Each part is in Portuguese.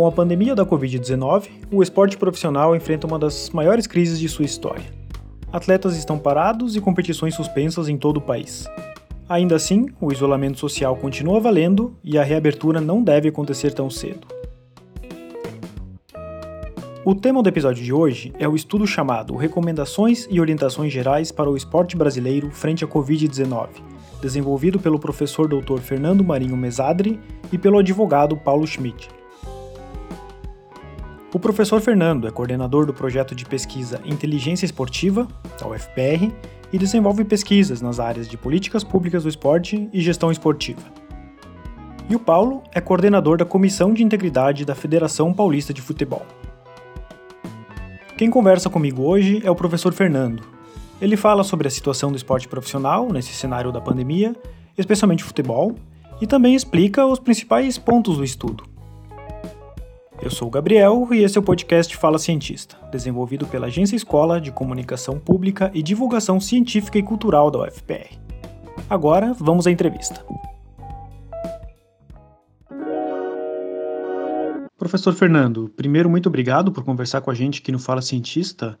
Com a pandemia da Covid-19, o esporte profissional enfrenta uma das maiores crises de sua história. Atletas estão parados e competições suspensas em todo o país. Ainda assim, o isolamento social continua valendo e a reabertura não deve acontecer tão cedo. O tema do episódio de hoje é o estudo chamado Recomendações e Orientações Gerais para o Esporte Brasileiro frente à Covid-19, desenvolvido pelo professor Dr. Fernando Marinho Mesadri e pelo advogado Paulo Schmidt. O professor Fernando é coordenador do projeto de pesquisa Inteligência Esportiva, da UFPR, e desenvolve pesquisas nas áreas de políticas públicas do esporte e gestão esportiva. E o Paulo é coordenador da Comissão de Integridade da Federação Paulista de Futebol. Quem conversa comigo hoje é o professor Fernando. Ele fala sobre a situação do esporte profissional nesse cenário da pandemia, especialmente futebol, e também explica os principais pontos do estudo. Eu sou o Gabriel e esse é o podcast Fala Cientista, desenvolvido pela Agência Escola de Comunicação Pública e Divulgação Científica e Cultural da UFPR. Agora, vamos à entrevista. Professor Fernando, primeiro, muito obrigado por conversar com a gente aqui no Fala Cientista.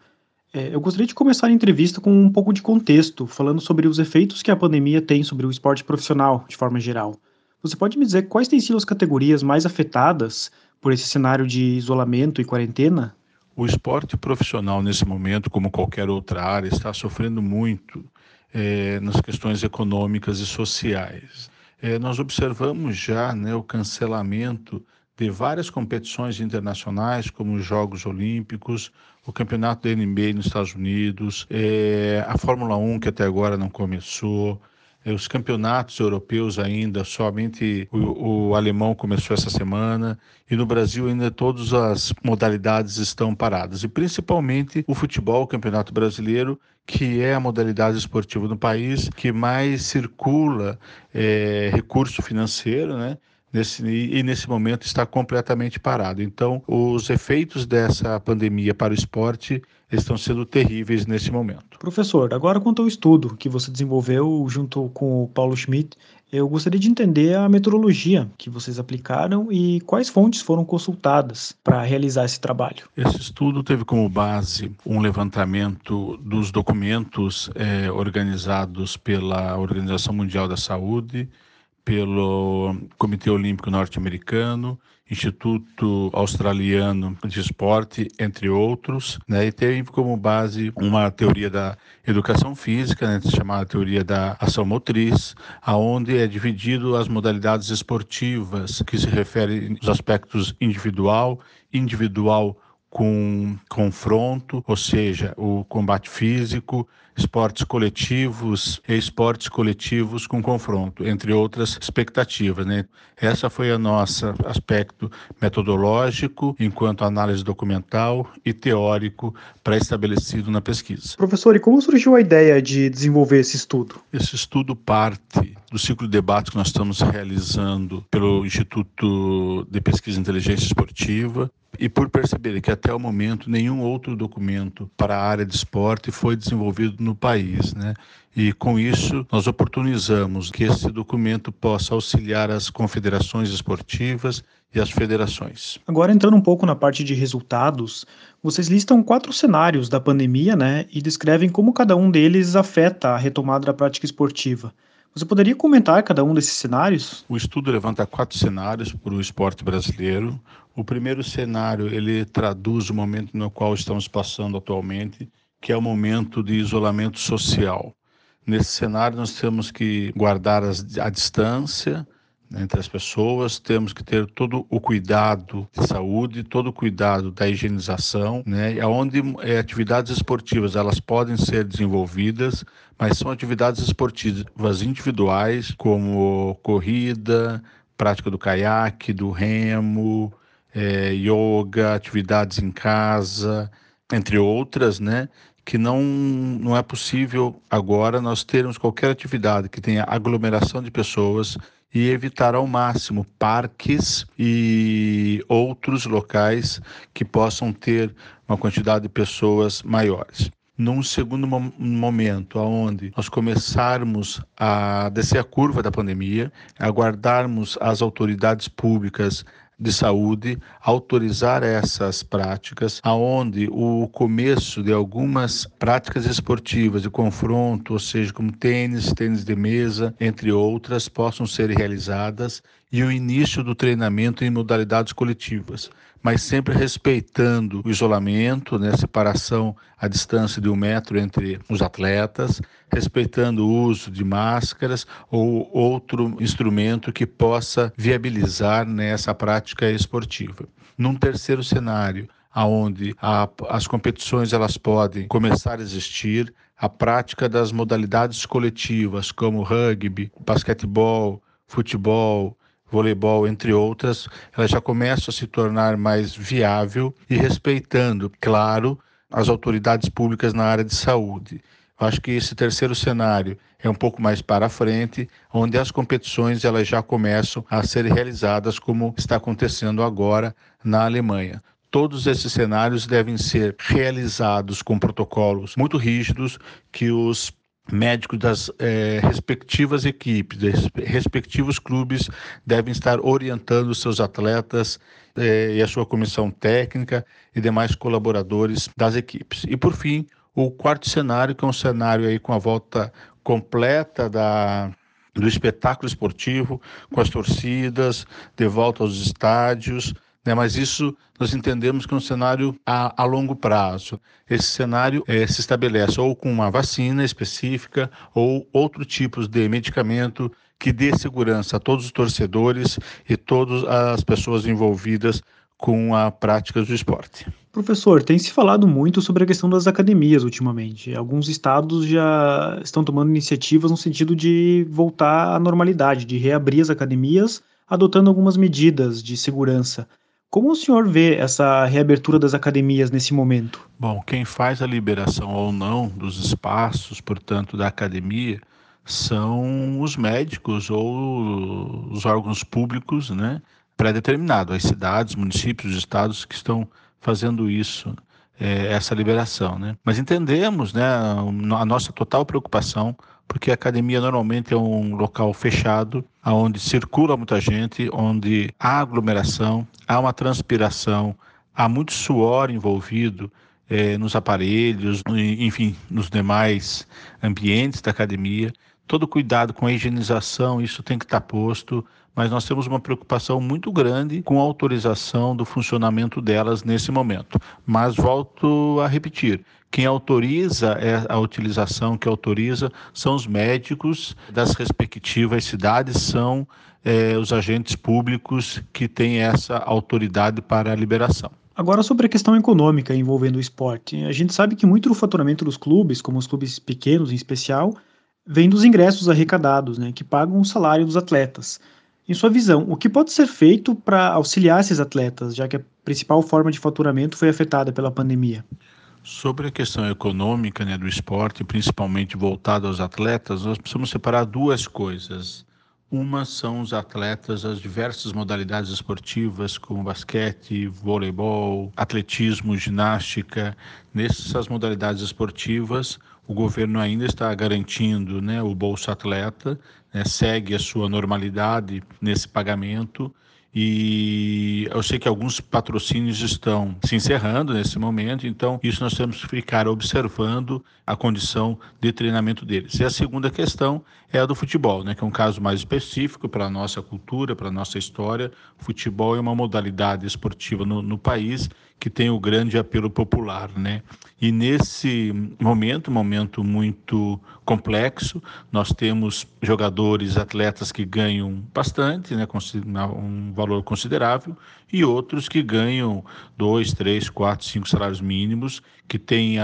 É, eu gostaria de começar a entrevista com um pouco de contexto, falando sobre os efeitos que a pandemia tem sobre o esporte profissional, de forma geral. Você pode me dizer quais têm sido as categorias mais afetadas por esse cenário de isolamento e quarentena? O esporte profissional, nesse momento, como qualquer outra área, está sofrendo muito é, nas questões econômicas e sociais. É, nós observamos já né, o cancelamento de várias competições internacionais, como os Jogos Olímpicos, o Campeonato da NBA nos Estados Unidos, é, a Fórmula 1, que até agora não começou, os campeonatos europeus ainda, somente o, o, alemão começou essa semana, e no Brasil ainda todas as modalidades estão paradas, e principalmente o futebol, o Campeonato Brasileiro, que é a modalidade esportiva no país que mais circula é, recurso financeiro, né? Nesse, e nesse momento está completamente parado. Então, os efeitos dessa pandemia para o esporte estão sendo terríveis nesse momento. Professor, agora quanto ao estudo que você desenvolveu junto com o Paulo Schmidt, eu gostaria de entender a metodologia que vocês aplicaram e quais fontes foram consultadas para realizar esse trabalho. Esse estudo teve como base um levantamento dos documentos eh, organizados pela Organização Mundial da Saúde, pelo Comitê Olímpico Norte-Americano, Instituto Australiano de Esporte, entre outros, né, e teve como base uma teoria da educação física, né, chamada teoria da ação motriz, aonde é dividido as modalidades esportivas que se referem aos aspectos individual, individual com confronto, ou seja, o combate físico, esportes coletivos e esportes coletivos com confronto, entre outras expectativas. Né? Essa foi a nossa aspecto metodológico, enquanto análise documental e teórico pré-estabelecido na pesquisa. Professor, e como surgiu a ideia de desenvolver esse estudo? Esse estudo parte do ciclo de debate que nós estamos realizando pelo Instituto de Pesquisa e Inteligência Esportiva, e por perceber que até o momento nenhum outro documento para a área de esporte foi desenvolvido no país, né? E com isso nós oportunizamos que esse documento possa auxiliar as confederações esportivas e as federações. Agora entrando um pouco na parte de resultados, vocês listam quatro cenários da pandemia, né, e descrevem como cada um deles afeta a retomada da prática esportiva. Você poderia comentar cada um desses cenários? O estudo levanta quatro cenários para o esporte brasileiro. O primeiro cenário ele traduz o momento no qual estamos passando atualmente, que é o momento de isolamento social. Nesse cenário nós temos que guardar a distância, entre as pessoas, temos que ter todo o cuidado de saúde, todo o cuidado da higienização, né, onde é, atividades esportivas elas podem ser desenvolvidas, mas são atividades esportivas individuais, como corrida, prática do caiaque, do remo, é, yoga, atividades em casa, entre outras, né? que não, não é possível agora nós termos qualquer atividade que tenha aglomeração de pessoas e evitar ao máximo parques e outros locais que possam ter uma quantidade de pessoas maiores. Num segundo momento, onde nós começarmos a descer a curva da pandemia, aguardarmos as autoridades públicas de saúde autorizar essas práticas, aonde o começo de algumas práticas esportivas de confronto, ou seja, como tênis, tênis de mesa, entre outras, possam ser realizadas e o início do treinamento em modalidades coletivas, mas sempre respeitando o isolamento, né, separação, a distância de um metro entre os atletas, respeitando o uso de máscaras ou outro instrumento que possa viabilizar nessa prática esportiva. Num terceiro cenário, aonde as competições elas podem começar a existir, a prática das modalidades coletivas como rugby, basquetebol, futebol, voleibol, entre outras, ela já começa a se tornar mais viável e respeitando, claro, as autoridades públicas na área de saúde. Eu acho que esse terceiro cenário é um pouco mais para frente, onde as competições elas já começam a ser realizadas como está acontecendo agora na Alemanha. Todos esses cenários devem ser realizados com protocolos muito rígidos que os médicos das eh, respectivas equipes, dos respectivos clubes, devem estar orientando seus atletas eh, e a sua comissão técnica e demais colaboradores das equipes. E por fim, o quarto cenário, que é um cenário aí com a volta completa da do espetáculo esportivo, com as torcidas, de volta aos estádios, né? mas isso nós entendemos que é um cenário a, a longo prazo. Esse cenário é, se estabelece ou com uma vacina específica ou outro tipo de medicamento que dê segurança a todos os torcedores e todas as pessoas envolvidas com a prática do esporte. Professor, tem se falado muito sobre a questão das academias ultimamente. Alguns estados já estão tomando iniciativas no sentido de voltar à normalidade, de reabrir as academias, adotando algumas medidas de segurança. Como o senhor vê essa reabertura das academias nesse momento? Bom, quem faz a liberação ou não dos espaços, portanto, da academia, são os médicos ou os órgãos públicos, né, pré-determinados, as cidades, municípios, estados que estão fazendo isso, é, essa liberação, né? Mas entendemos, né, a nossa total preocupação porque a academia normalmente é um local fechado, onde circula muita gente, onde há aglomeração, há uma transpiração, há muito suor envolvido eh, nos aparelhos, enfim, nos demais ambientes da academia. Todo cuidado com a higienização, isso tem que estar posto, mas nós temos uma preocupação muito grande com a autorização do funcionamento delas nesse momento. Mas volto a repetir, quem autoriza é a utilização, que autoriza são os médicos das respectivas cidades, são é, os agentes públicos que têm essa autoridade para a liberação. Agora, sobre a questão econômica envolvendo o esporte, a gente sabe que muito do faturamento dos clubes, como os clubes pequenos em especial, vem dos ingressos arrecadados, né, que pagam o salário dos atletas. Em sua visão, o que pode ser feito para auxiliar esses atletas, já que a principal forma de faturamento foi afetada pela pandemia? Sobre a questão econômica né, do esporte, principalmente voltado aos atletas, nós precisamos separar duas coisas. Uma são os atletas das diversas modalidades esportivas, como basquete, voleibol, atletismo, ginástica. Nessas modalidades esportivas, o governo ainda está garantindo né, o Bolsa Atleta, né, segue a sua normalidade nesse pagamento e eu sei que alguns patrocínios estão se encerrando nesse momento, então isso nós temos que ficar observando a condição de treinamento deles. E a segunda questão é a do futebol, né, que é um caso mais específico para a nossa cultura, para a nossa história. O futebol é uma modalidade esportiva no, no país que tem o grande apelo popular, né? E nesse momento, momento muito complexo, nós temos jogadores, atletas que ganham bastante, né, um valor considerável, e outros que ganham dois, três, quatro, cinco salários mínimos, que têm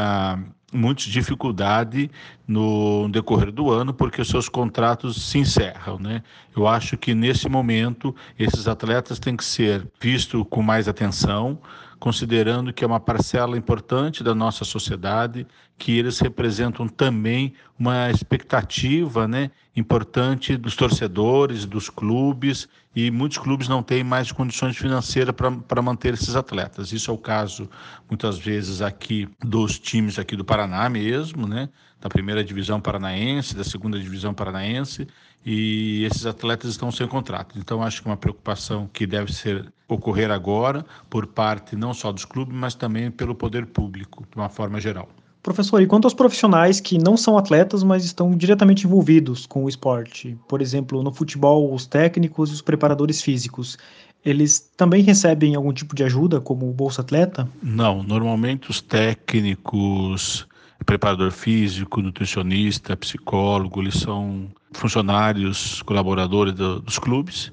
muita dificuldade no decorrer do ano porque os seus contratos se encerram, né? Eu acho que nesse momento esses atletas têm que ser vistos com mais atenção, considerando que é uma parcela importante da nossa sociedade, que eles representam também uma expectativa né, importante dos torcedores, dos clubes, e muitos clubes não têm mais condições financeiras para manter esses atletas. Isso é o caso, muitas vezes, aqui dos times aqui do Paraná mesmo, né? da primeira divisão paranaense, da segunda divisão paranaense, e esses atletas estão sem contrato. Então, acho que é uma preocupação que deve ser ocorrer agora por parte não só dos clubes, mas também pelo poder público, de uma forma geral. Professor, e quanto aos profissionais que não são atletas, mas estão diretamente envolvidos com o esporte? Por exemplo, no futebol, os técnicos e os preparadores físicos. Eles também recebem algum tipo de ajuda, como o Bolsa Atleta? Não, normalmente os técnicos, preparador físico, nutricionista, psicólogo, eles são funcionários, colaboradores do, dos clubes,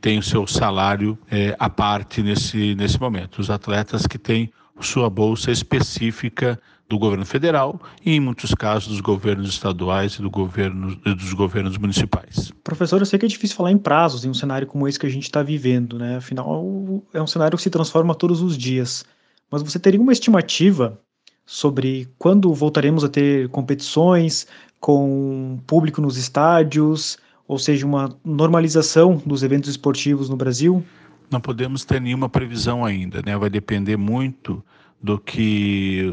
têm o seu salário é, à parte nesse, nesse momento. Os atletas que têm sua bolsa específica do governo federal e, em muitos casos, dos governos estaduais e do governo, dos governos municipais. Professor, eu sei que é difícil falar em prazos em um cenário como esse que a gente está vivendo, né? Afinal, é um cenário que se transforma todos os dias. Mas você teria uma estimativa sobre quando voltaremos a ter competições com público nos estádios, ou seja, uma normalização dos eventos esportivos no Brasil? Não podemos ter nenhuma previsão ainda, né? Vai depender muito do que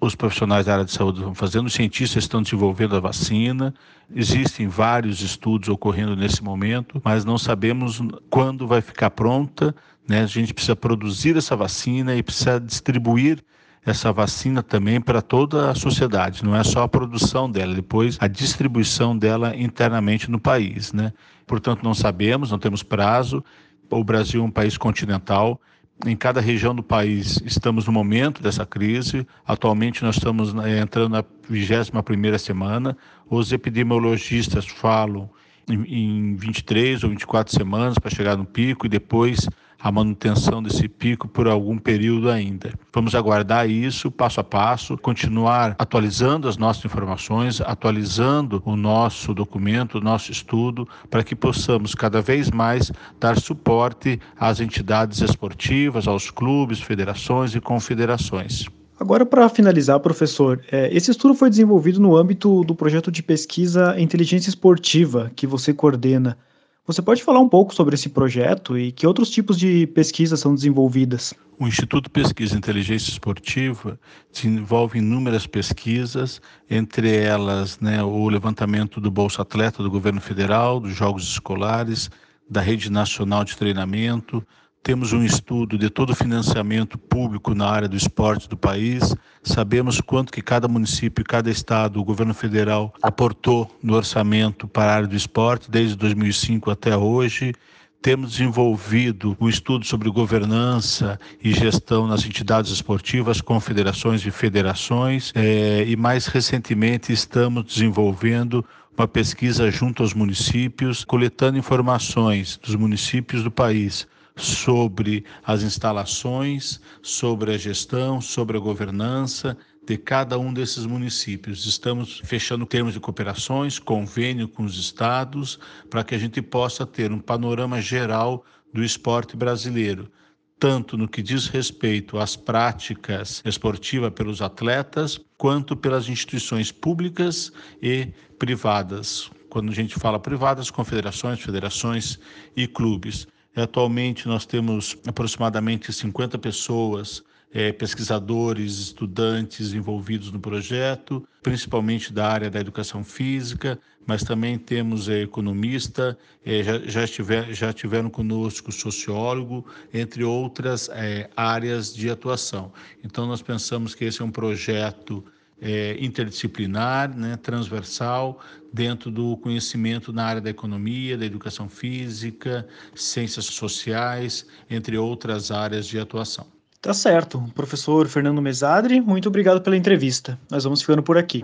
os profissionais da área de saúde estão fazendo, os cientistas estão desenvolvendo a vacina, existem vários estudos ocorrendo nesse momento, mas não sabemos quando vai ficar pronta. Né? A gente precisa produzir essa vacina e precisa distribuir essa vacina também para toda a sociedade, não é só a produção dela, depois a distribuição dela internamente no país. Né? Portanto, não sabemos, não temos prazo. O Brasil é um país continental, em cada região do país estamos no momento dessa crise. Atualmente nós estamos né, entrando na 21ª semana. Os epidemiologistas falam em 23 ou 24 semanas para chegar no pico e depois a manutenção desse pico por algum período ainda. Vamos aguardar isso passo a passo, continuar atualizando as nossas informações, atualizando o nosso documento, o nosso estudo, para que possamos cada vez mais dar suporte às entidades esportivas, aos clubes, federações e confederações. Agora, para finalizar, professor, é, esse estudo foi desenvolvido no âmbito do projeto de pesquisa Inteligência Esportiva, que você coordena. Você pode falar um pouco sobre esse projeto e que outros tipos de pesquisas são desenvolvidas? O Instituto Pesquisa Inteligência Esportiva desenvolve inúmeras pesquisas, entre elas né, o levantamento do Bolsa Atleta do governo federal, dos Jogos Escolares, da Rede Nacional de Treinamento, temos um estudo de todo o financiamento público na área do esporte do país, sabemos quanto que cada município cada estado, o governo federal aportou no orçamento para a área do esporte desde 2005 até hoje. Temos desenvolvido um estudo sobre governança e gestão nas entidades esportivas, confederações e federações, é, e mais recentemente estamos desenvolvendo uma pesquisa junto aos municípios, coletando informações dos municípios do país sobre as instalações, sobre a gestão, sobre a governança de cada um desses municípios. Estamos fechando termos de cooperações, convênio com os estados, para que a gente possa ter um panorama geral do esporte brasileiro, tanto no que diz respeito às práticas esportivas pelos atletas, quanto pelas instituições públicas e privadas. Quando a gente fala privadas, confederações, federações e clubes. Atualmente nós temos aproximadamente 50 pessoas, é, pesquisadores, estudantes envolvidos no projeto, principalmente da área da educação física, mas também temos é, economista, é, já, já, estiver, já tiveram conosco sociólogo, entre outras é, áreas de atuação. Então nós pensamos que esse é um projeto é, interdisciplinar, né, transversal, dentro do conhecimento na área da economia, da educação física, ciências sociais, entre outras áreas de atuação. Tá certo. Professor Fernando Mesadri, muito obrigado pela entrevista. Nós vamos ficando por aqui.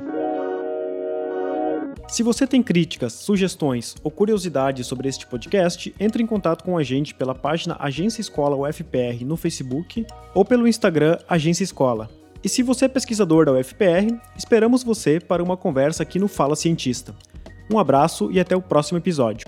Se você tem críticas, sugestões ou curiosidades sobre este podcast, entre em contato com a gente pela página Agência Escola UFPR no Facebook ou pelo Instagram Agência Escola. E se você é pesquisador da UFPR, esperamos você para uma conversa aqui no Fala Cientista. Um abraço e até o próximo episódio.